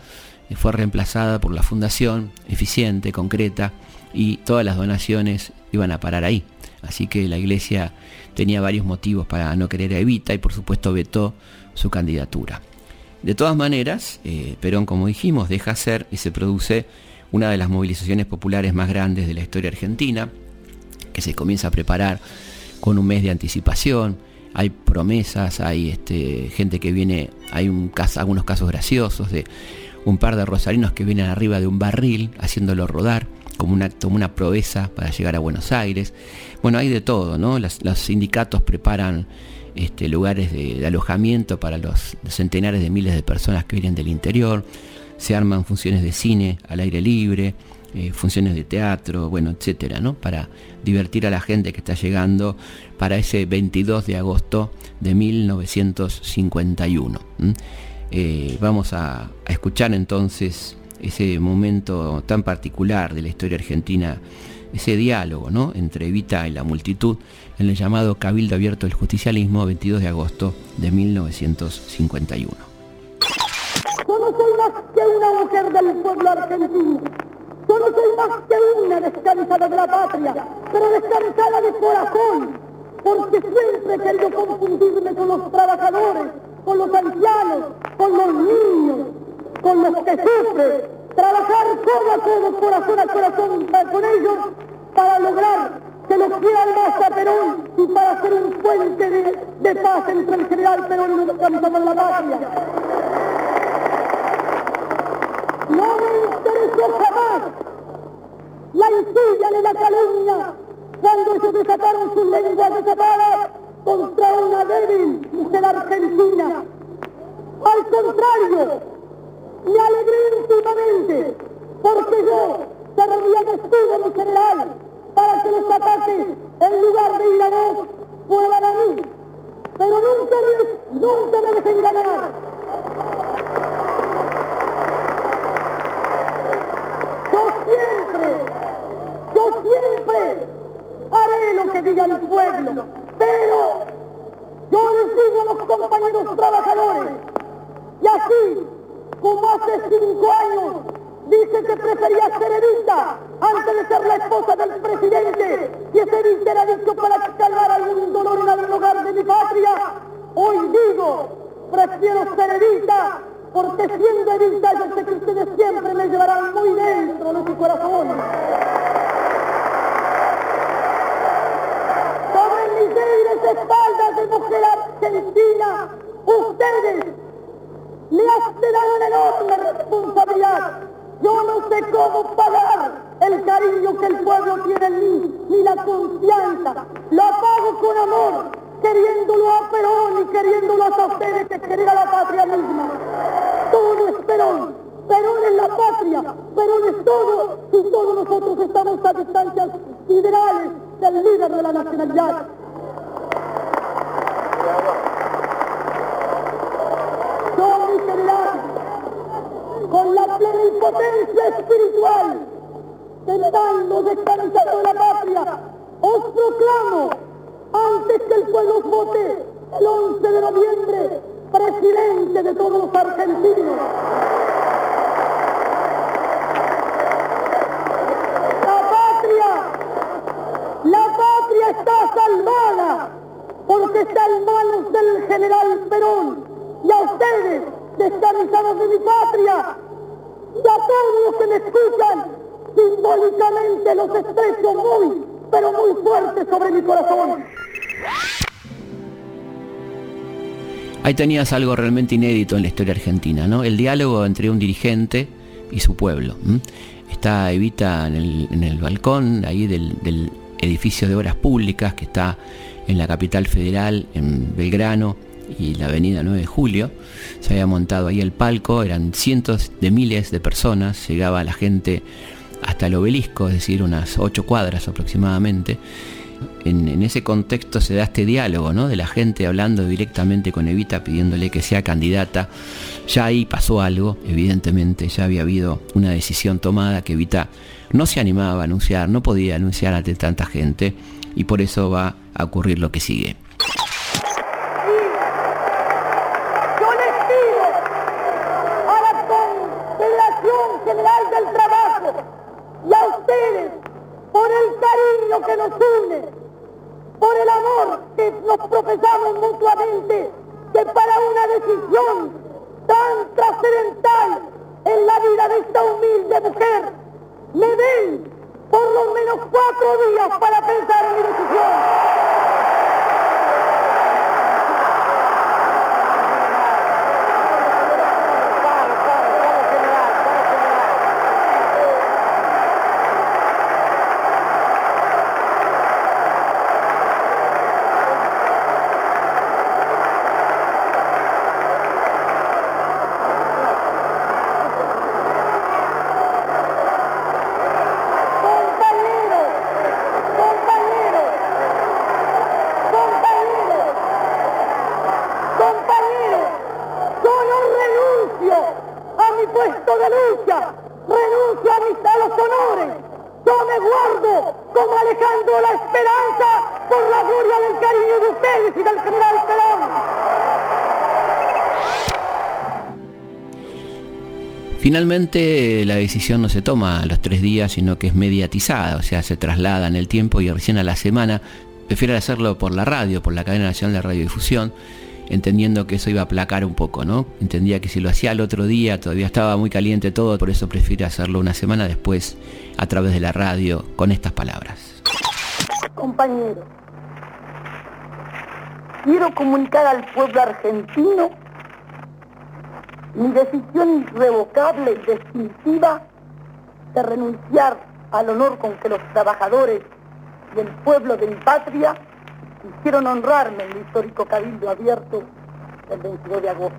eh, fue reemplazada por la fundación, eficiente, concreta, y todas las donaciones iban a parar ahí. Así que la iglesia tenía varios motivos para no querer a Evita y por supuesto vetó su candidatura. De todas maneras, eh, Perón, como dijimos, deja hacer y se produce una de las movilizaciones populares más grandes de la historia argentina, que se comienza a preparar con un mes de anticipación. Hay promesas, hay este, gente que viene, hay un, algunos casos graciosos de un par de rosarinos que vienen arriba de un barril haciéndolo rodar como una, como una proeza para llegar a Buenos Aires. Bueno, hay de todo, ¿no? los sindicatos preparan este, lugares de, alojamiento para los, centenares de miles de personas que vienen del interior, se arman funciones de cine al aire libre, eh, funciones de teatro, bueno, etcétera, ¿no? Para divertir a la gente que está llegando para ese 22 de agosto de 1951. Eh, vamos a, escuchar entonces ese momento tan particular de la historia argentina ese diálogo ¿no? entre Evita y la multitud en el llamado Cabildo Abierto del Justicialismo 22 de agosto de 1951. Una mujer del pueblo argentino. Yo no soy más que una descansada de la patria, pero descansada de corazón, porque siempre he querido confundirme con los trabajadores, con los ancianos, con los niños, con los que sufren, trabajar codo a codo, corazón a corazón con ellos para lograr que los quieran más a Perón y para hacer un puente de, paz entre el general Perón y los de la patria. No me interesó jamás la insidia ni la calumnia cuando ellos desataron sus lenguas desatadas contra una débil mujer argentina. Al contrario, me alegré íntimamente porque yo servía de escudo mi general para que los ataques en lugar de ir a vos fueran a mí. Pero nunca, nunca me dejen ganar. Ustedes, descansados de mi patria, y a todos los que me escuchan, simbólicamente los estrecho muy, pero muy fuerte sobre mi corazón. Ahí tenías algo realmente inédito en la historia argentina, ¿no? El diálogo entre un dirigente y su pueblo. Está Evita en el, balcón ahí del, del, edificio de obras públicas que está en la capital federal, en Belgrano y la avenida 9 de Julio. Se había montado ahí el palco, eran cientos de miles de personas, llegaba la gente hasta el obelisco, es decir, unas ocho cuadras aproximadamente. En, ese contexto se da este diálogo, ¿no? De la gente hablando directamente con Evita, pidiéndole que sea candidata. Ya ahí pasó algo, evidentemente, ya había habido una decisión tomada que Evita no se animaba a anunciar, no podía anunciar ante tanta gente, y por eso va a ocurrir lo que sigue. Finalmente la decisión no se toma a los tres días, sino que es mediatizada, o sea, se traslada en el tiempo y recién a la semana prefiere hacerlo por la radio, por la cadena nacional de radiodifusión, entendiendo que eso iba a aplacar un poco, ¿no? Entendía que si lo hacía el otro día todavía estaba muy caliente todo, por eso prefiere hacerlo una semana después a través de la radio con estas palabras. Compañero, quiero comunicar al pueblo argentino mi decisión irrevocable y definitiva de renunciar al honor con que los trabajadores y el pueblo de mi patria quisieron honrarme en el histórico cabildo abierto del 22 de agosto.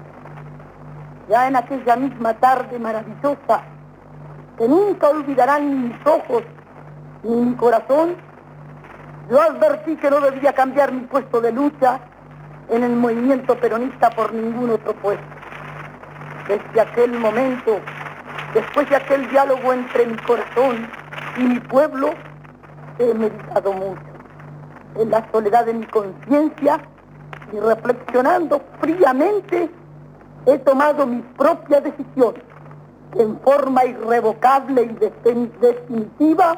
Ya en aquella misma tarde maravillosa, que nunca olvidarán mis ojos ni mi corazón, yo advertí que no debía cambiar mi puesto de lucha en el movimiento peronista por ningún otro puesto. Desde aquel momento, después de aquel diálogo entre mi corazón y mi pueblo, he meditado mucho. En la soledad de mi conciencia y reflexionando fríamente, he tomado mi propia decisión. En forma irrevocable y definitiva,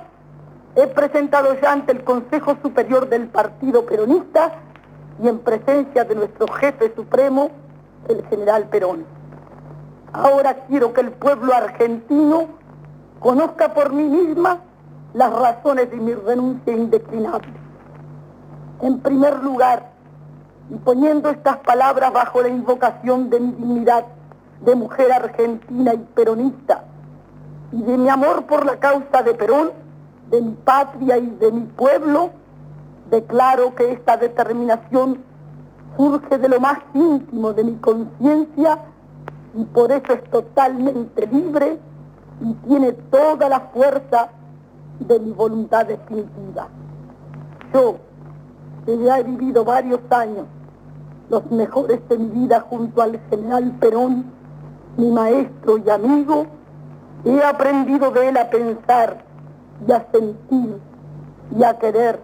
he presentado ya ante el Consejo Superior del Partido Peronista y en presencia de nuestro jefe supremo, el general Perón. Ahora quiero que el pueblo argentino conozca por mí misma las razones de mi renuncia indeclinable. En primer lugar, y poniendo estas palabras bajo la invocación de mi dignidad de mujer argentina y peronista, y de mi amor por la causa de Perón, de mi patria y de mi pueblo, declaro que esta determinación surge de lo más íntimo de mi conciencia y por eso es totalmente libre y tiene toda la fuerza de mi voluntad definitiva. Yo, que ya he vivido varios años, los mejores de mi vida junto al general Perón, mi maestro y amigo, he aprendido de él a pensar y a sentir y a querer,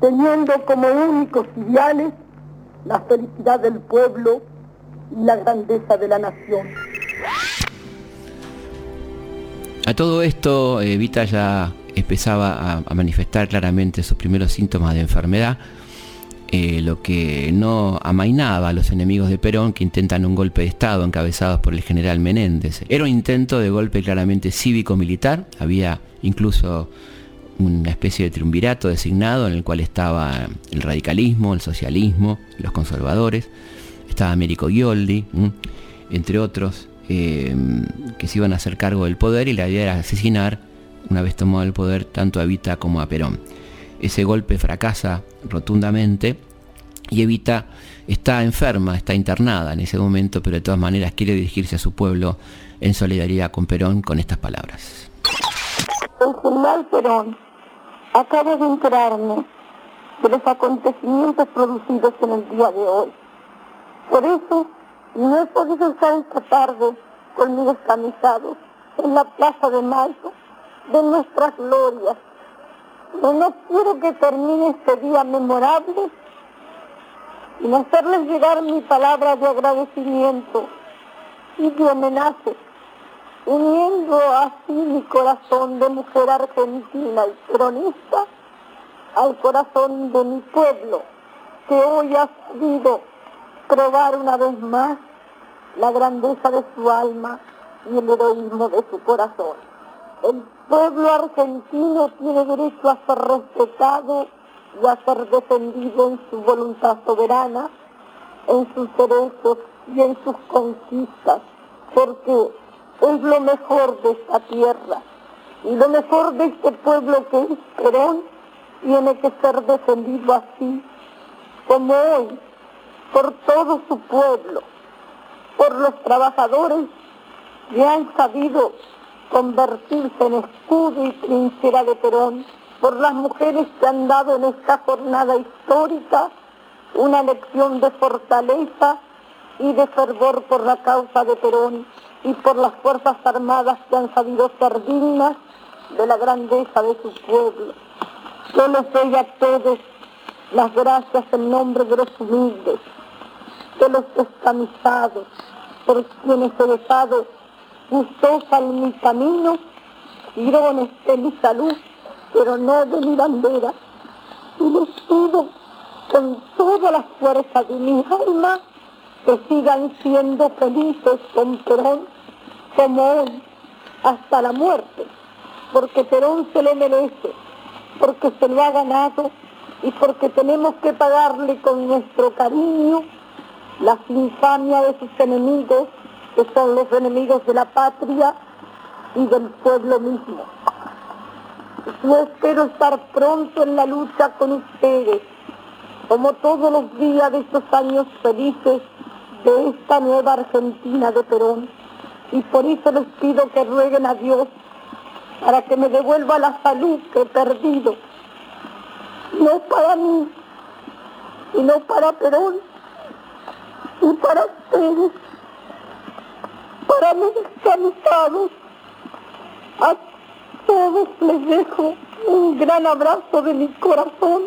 teniendo como únicos ideales la felicidad del pueblo la grandeza de la nación. A todo esto, Evita ya empezaba a, manifestar claramente sus primeros síntomas de enfermedad, eh, lo que no amainaba a los enemigos de Perón que intentan un golpe de Estado encabezados por el general Menéndez. Era un intento de golpe claramente cívico-militar, había incluso una especie de triunvirato designado en el cual estaba el radicalismo, el socialismo, los conservadores, estaba Américo Gioldi, entre otros, eh, que se iban a hacer cargo del poder y la idea era asesinar, una vez tomado el poder, tanto a Evita como a Perón. Ese golpe fracasa rotundamente y Evita está enferma, está internada en ese momento, pero de todas maneras quiere dirigirse a su pueblo en solidaridad con Perón con estas palabras. Perón de enterarme de los acontecimientos producidos en el día de hoy. Por eso no he podido estar esta tarde conmigo escamisados en la Plaza de Mayo de nuestras glorias. Pero no quiero que termine este día memorable sin hacerles llegar mi palabra de agradecimiento y de homenaje uniendo así mi corazón de mujer argentina y cronista al corazón de mi pueblo, que hoy ha podido probar una vez más la grandeza de su alma y el heroísmo de su corazón. El pueblo argentino tiene derecho a ser respetado y a ser defendido en su voluntad soberana, en sus derechos y en sus conquistas, porque es lo mejor de esta tierra y lo mejor de este pueblo que es Perón tiene que ser defendido así como hoy por todo su pueblo, por los trabajadores que han sabido convertirse en escudo y trinchera de Perón, por las mujeres que han dado en esta jornada histórica una lección de fortaleza y de fervor por la causa de Perón y por las Fuerzas Armadas que han sabido ser dignas de la grandeza de su pueblo. Yo les doy a todos las gracias en nombre de los humildes, de los descamisados, por quienes he dejado gustosa en mi camino, girones de mi salud, pero no de mi bandera. Y les pido con toda la fuerza de mi alma que sigan siendo felices con Perón como hoy, hasta la muerte, porque Perón se lo merece, porque se lo ha ganado y porque tenemos que pagarle con nuestro cariño la infamia de sus enemigos, que son los enemigos de la patria y del pueblo mismo. Yo espero estar pronto en la lucha con ustedes, como todos los días de estos años felices de esta nueva Argentina de Perón. Y por eso les pido que rueguen a Dios para que me devuelva la salud que he perdido. No para mí, sino para Perón y para ustedes, para mis descansados. A todos les dejo un gran abrazo de mi corazón,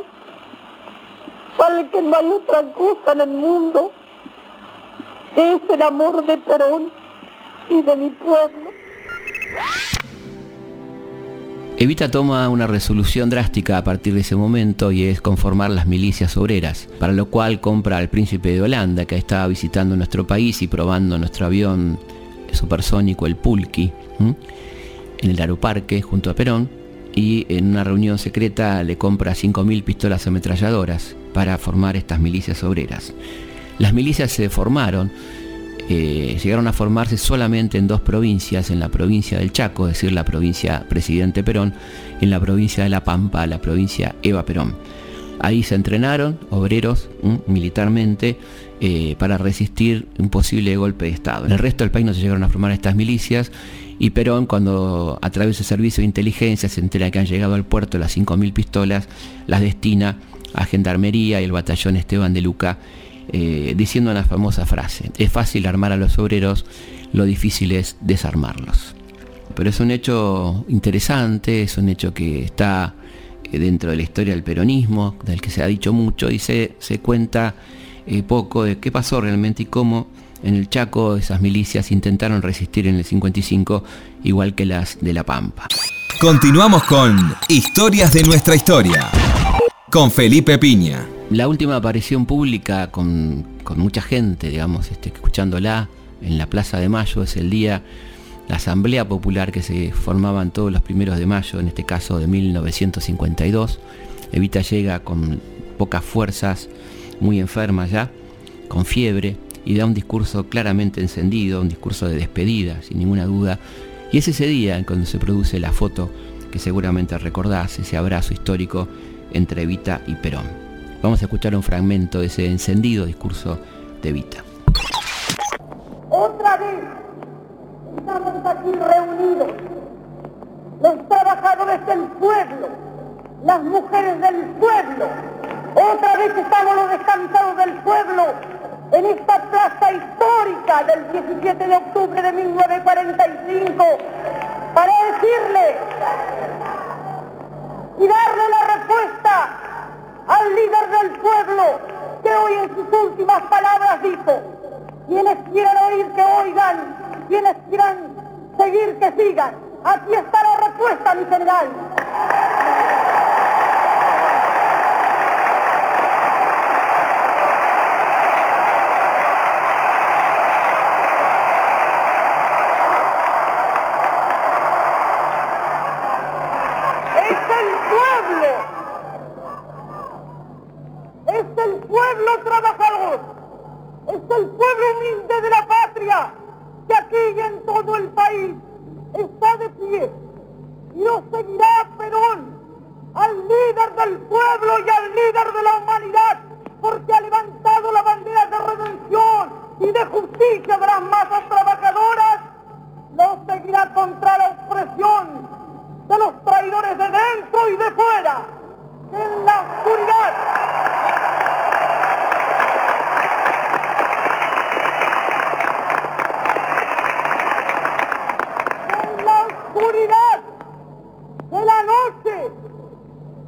para que no hay otra cosa en el mundo es el amor de Perón y de mi pueblo. Evita toma una resolución drástica a partir de ese momento y es conformar las milicias obreras, para lo cual compra al príncipe de Holanda que estaba visitando nuestro país y probando nuestro avión supersónico, el Pulki, en el aeroparque junto a Perón y en una reunión secreta le compra 5.000 pistolas ametralladoras para formar estas milicias obreras. Las milicias se formaron eh, llegaron a formarse solamente en dos provincias, en la provincia del Chaco, es decir, la provincia Presidente Perón, en la provincia de La Pampa, la provincia Eva Perón. Ahí se entrenaron obreros militarmente eh, para resistir un posible golpe de Estado. En el resto del país no se llegaron a formar estas milicias y Perón, cuando a través del servicio de inteligencia se entera que han llegado al puerto las 5.000 pistolas, las destina a Gendarmería y el batallón Esteban de Luca eh, diciendo una famosa frase, es fácil armar a los obreros, lo difícil es desarmarlos. Pero es un hecho interesante, es un hecho que está eh, dentro de la historia del peronismo, del que se ha dicho mucho y se, se cuenta eh, poco de qué pasó realmente y cómo en el Chaco esas milicias intentaron resistir en el 55 igual que las de La Pampa. Continuamos con Historias de nuestra historia con Felipe Piña la última aparición pública con, mucha gente, digamos, este, escuchándola en la Plaza de Mayo es el día, la Asamblea Popular que se formaban todos los primeros de mayo, en este caso de 1952. Evita llega con pocas fuerzas, muy enferma ya, con fiebre, y da un discurso claramente encendido, un discurso de despedida, sin ninguna duda. Y es ese día en cuando se produce la foto que seguramente recordás, ese abrazo histórico entre Evita y Perón. Vamos a escuchar un fragmento de ese encendido discurso de Vita. Otra vez estamos aquí reunidos, los trabajadores del pueblo, las mujeres del pueblo. Otra vez estamos los descansados del pueblo en esta plaza histórica del 17 de octubre de 1945 para decirle y darle la respuesta al líder del pueblo que hoy en sus últimas palabras dijo, quienes quieran oír que oigan, quienes quieran seguir que sigan. Aquí está la respuesta, mi general.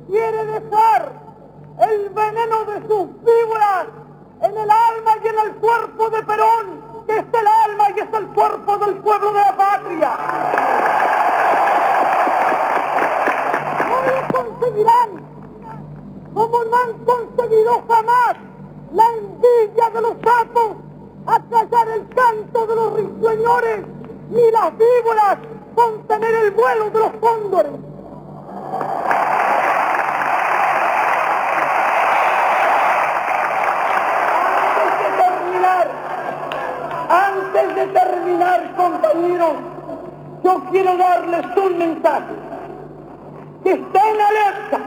quiere dejar el veneno de sus víboras en el alma y en el cuerpo de Perón, que es el alma y es el cuerpo del pueblo de la patria. No lo conseguirán, como no han conseguido jamás la envidia de los sapos a callar el canto de los risueñores, ni las víboras contener el vuelo de los cóndores. yo quiero darles un mensaje. Que estén alerta.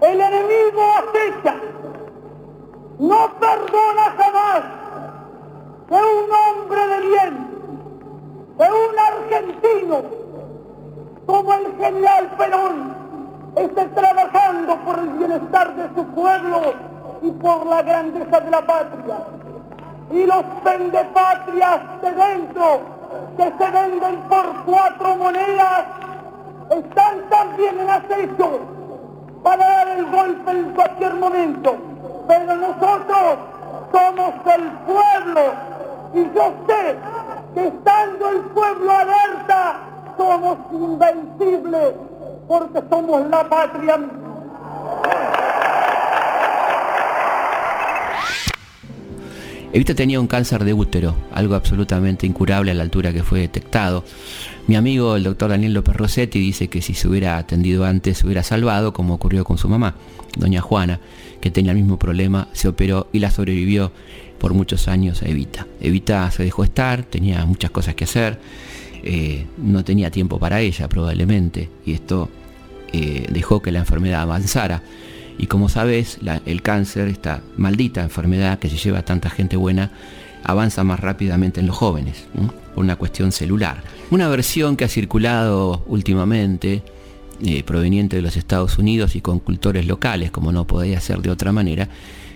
El enemigo acecha. No perdona jamás que un hombre de bien, que un argentino, como el genial Perón, esté trabajando por el bienestar de su pueblo y por la grandeza de la patria. Y los vendepatrias de dentro que se venden por cuatro monedas están también en acceso para dar el golpe en cualquier momento. Pero nosotros somos el pueblo y yo sé que estando el pueblo alerta somos invencibles porque somos la patria. Evita tenía un cáncer de útero, algo absolutamente incurable a la altura que fue detectado. Mi amigo el doctor Daniel López Rossetti dice que si se hubiera atendido antes se hubiera salvado, como ocurrió con su mamá, doña Juana, que tenía el mismo problema, se operó y la sobrevivió por muchos años a Evita. Evita se dejó estar, tenía muchas cosas que hacer, eh, no tenía tiempo para ella probablemente, y esto eh, dejó que la enfermedad avanzara. Y como sabes, el cáncer, esta maldita enfermedad que se lleva a tanta gente buena, avanza más rápidamente en los jóvenes, por una cuestión celular. Una versión que ha circulado últimamente, eh, proveniente de los Estados Unidos y con cultores locales, como no podía ser de otra manera,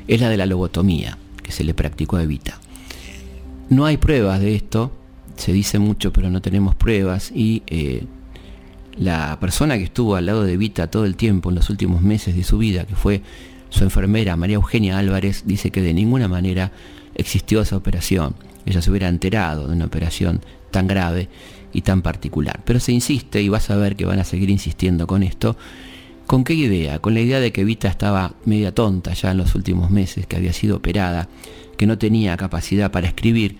es la de la lobotomía, que se le practicó a Evita. No hay pruebas de esto, se dice mucho pero no tenemos pruebas y eh, la persona que estuvo al lado de Evita todo el tiempo en los últimos meses de su vida, que fue su enfermera María Eugenia Álvarez, dice que de ninguna manera existió esa operación. Ella se hubiera enterado de una operación tan grave y tan particular. Pero se insiste y vas a ver que van a seguir insistiendo con esto. ¿Con qué idea? Con la idea de que Vita estaba media tonta ya en los últimos meses, que había sido operada, que no tenía capacidad para escribir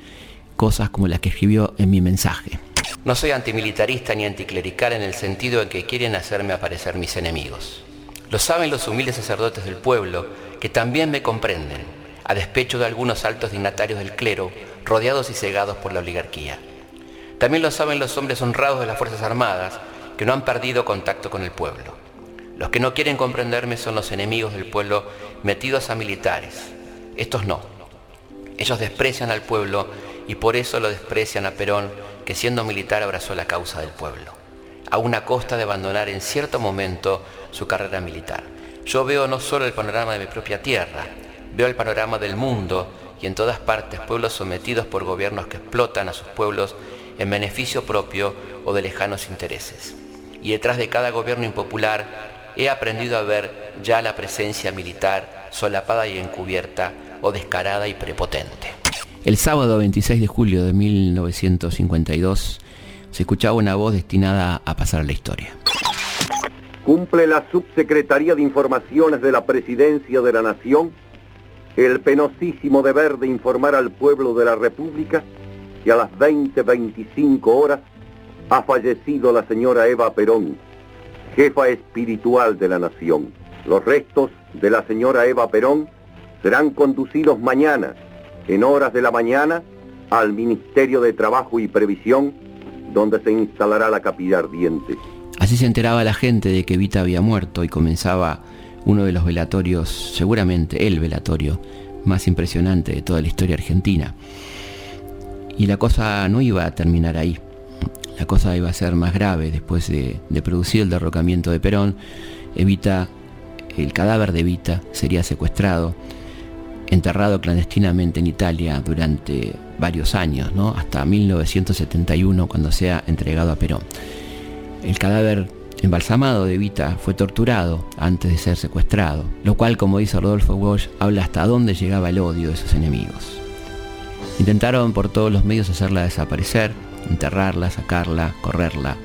cosas como las que escribió en mi mensaje. No soy antimilitarista ni anticlerical en el sentido de que quieren hacerme aparecer mis enemigos. Lo saben los humildes sacerdotes del pueblo, que también me comprenden, a despecho de algunos altos dignatarios del clero, rodeados y cegados por la oligarquía. También lo saben los hombres honrados de las Fuerzas Armadas, que no han perdido contacto con el pueblo. Los que no quieren comprenderme son los enemigos del pueblo metidos a militares. Estos no. Ellos desprecian al pueblo y por eso lo desprecian a Perón, que siendo militar abrazó la causa del pueblo, a una costa de abandonar en cierto momento su carrera militar. Yo veo no solo el panorama de mi propia tierra, veo el panorama del mundo y en todas partes pueblos sometidos por gobiernos que explotan a sus pueblos en beneficio propio o de lejanos intereses. Y detrás de cada gobierno impopular he aprendido a ver ya la presencia militar solapada y encubierta o descarada y prepotente. El sábado 26 de julio de 1952 se escuchaba una voz destinada a pasar a la historia. Cumple la Subsecretaría de Informaciones de la Presidencia de la Nación el penosísimo deber de informar al pueblo de la República y a las 20.25 horas ha fallecido la señora Eva Perón, jefa espiritual de la nación. Los restos de la señora Eva Perón serán conducidos mañana, en horas de la mañana, al Ministerio de Trabajo y Previsión, donde se instalará la capilla ardiente. Así se enteraba la gente de que Vita había muerto y comenzaba uno de los velatorios, seguramente el velatorio más impresionante de toda la historia argentina. Y la cosa no iba a terminar ahí. La cosa iba a ser más grave después de, producir el derrocamiento de Perón. Evita, el cadáver de Evita sería secuestrado, enterrado clandestinamente en Italia durante varios años, ¿no? hasta 1971 cuando sea entregado a Perón. El cadáver embalsamado de Evita fue torturado antes de ser secuestrado, lo cual, como dice Rodolfo Walsh, habla hasta dónde llegaba el odio de sus enemigos. Intentaron por todos los medios hacerla desaparecer, enterrarla, sacarla, correrla,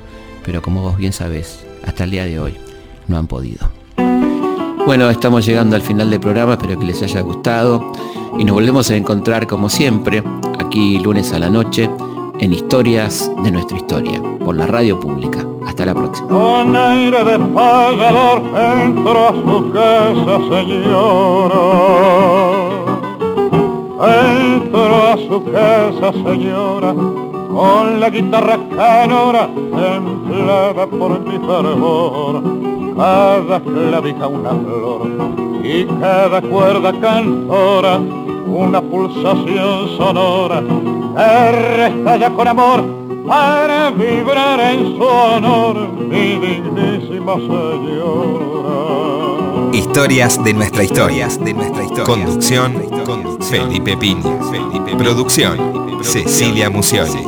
pero como vos bien sabés, hasta el día de hoy no han podido. Bueno, estamos llegando al final del programa, espero que les haya gustado y nos volvemos a encontrar como siempre, aquí lunes a la noche, en Historias de nuestra historia, por la radio pública. Hasta la próxima. Con aire de pagador entró a su casa, señora Entró su casa, señora, con la guitarra canora, templada por mi fervor. Cada clavija una flor y cada cuerda cantora, una pulsación sonora que ya con amor para vibrar en su honor, mi dignísima señora. Historias de nuestra historia. De nuestra historia. Conducción, Felipe Piña. Producción, Cecilia Musioli.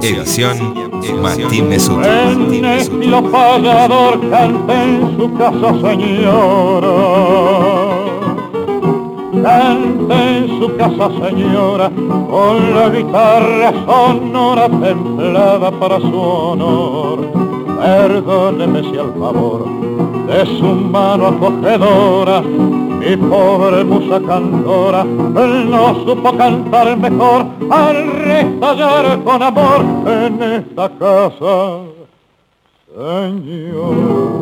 Edición, Martín. En estilo pagador cante en su casa, señora. Cante en su casa, señora, con la guitarra sonora templada para su honor. Perdóneme si al favor de su mano acogedora, mi pobre musa cantora, no supo cantar mejor al restallar con amor en esta casa, Señor.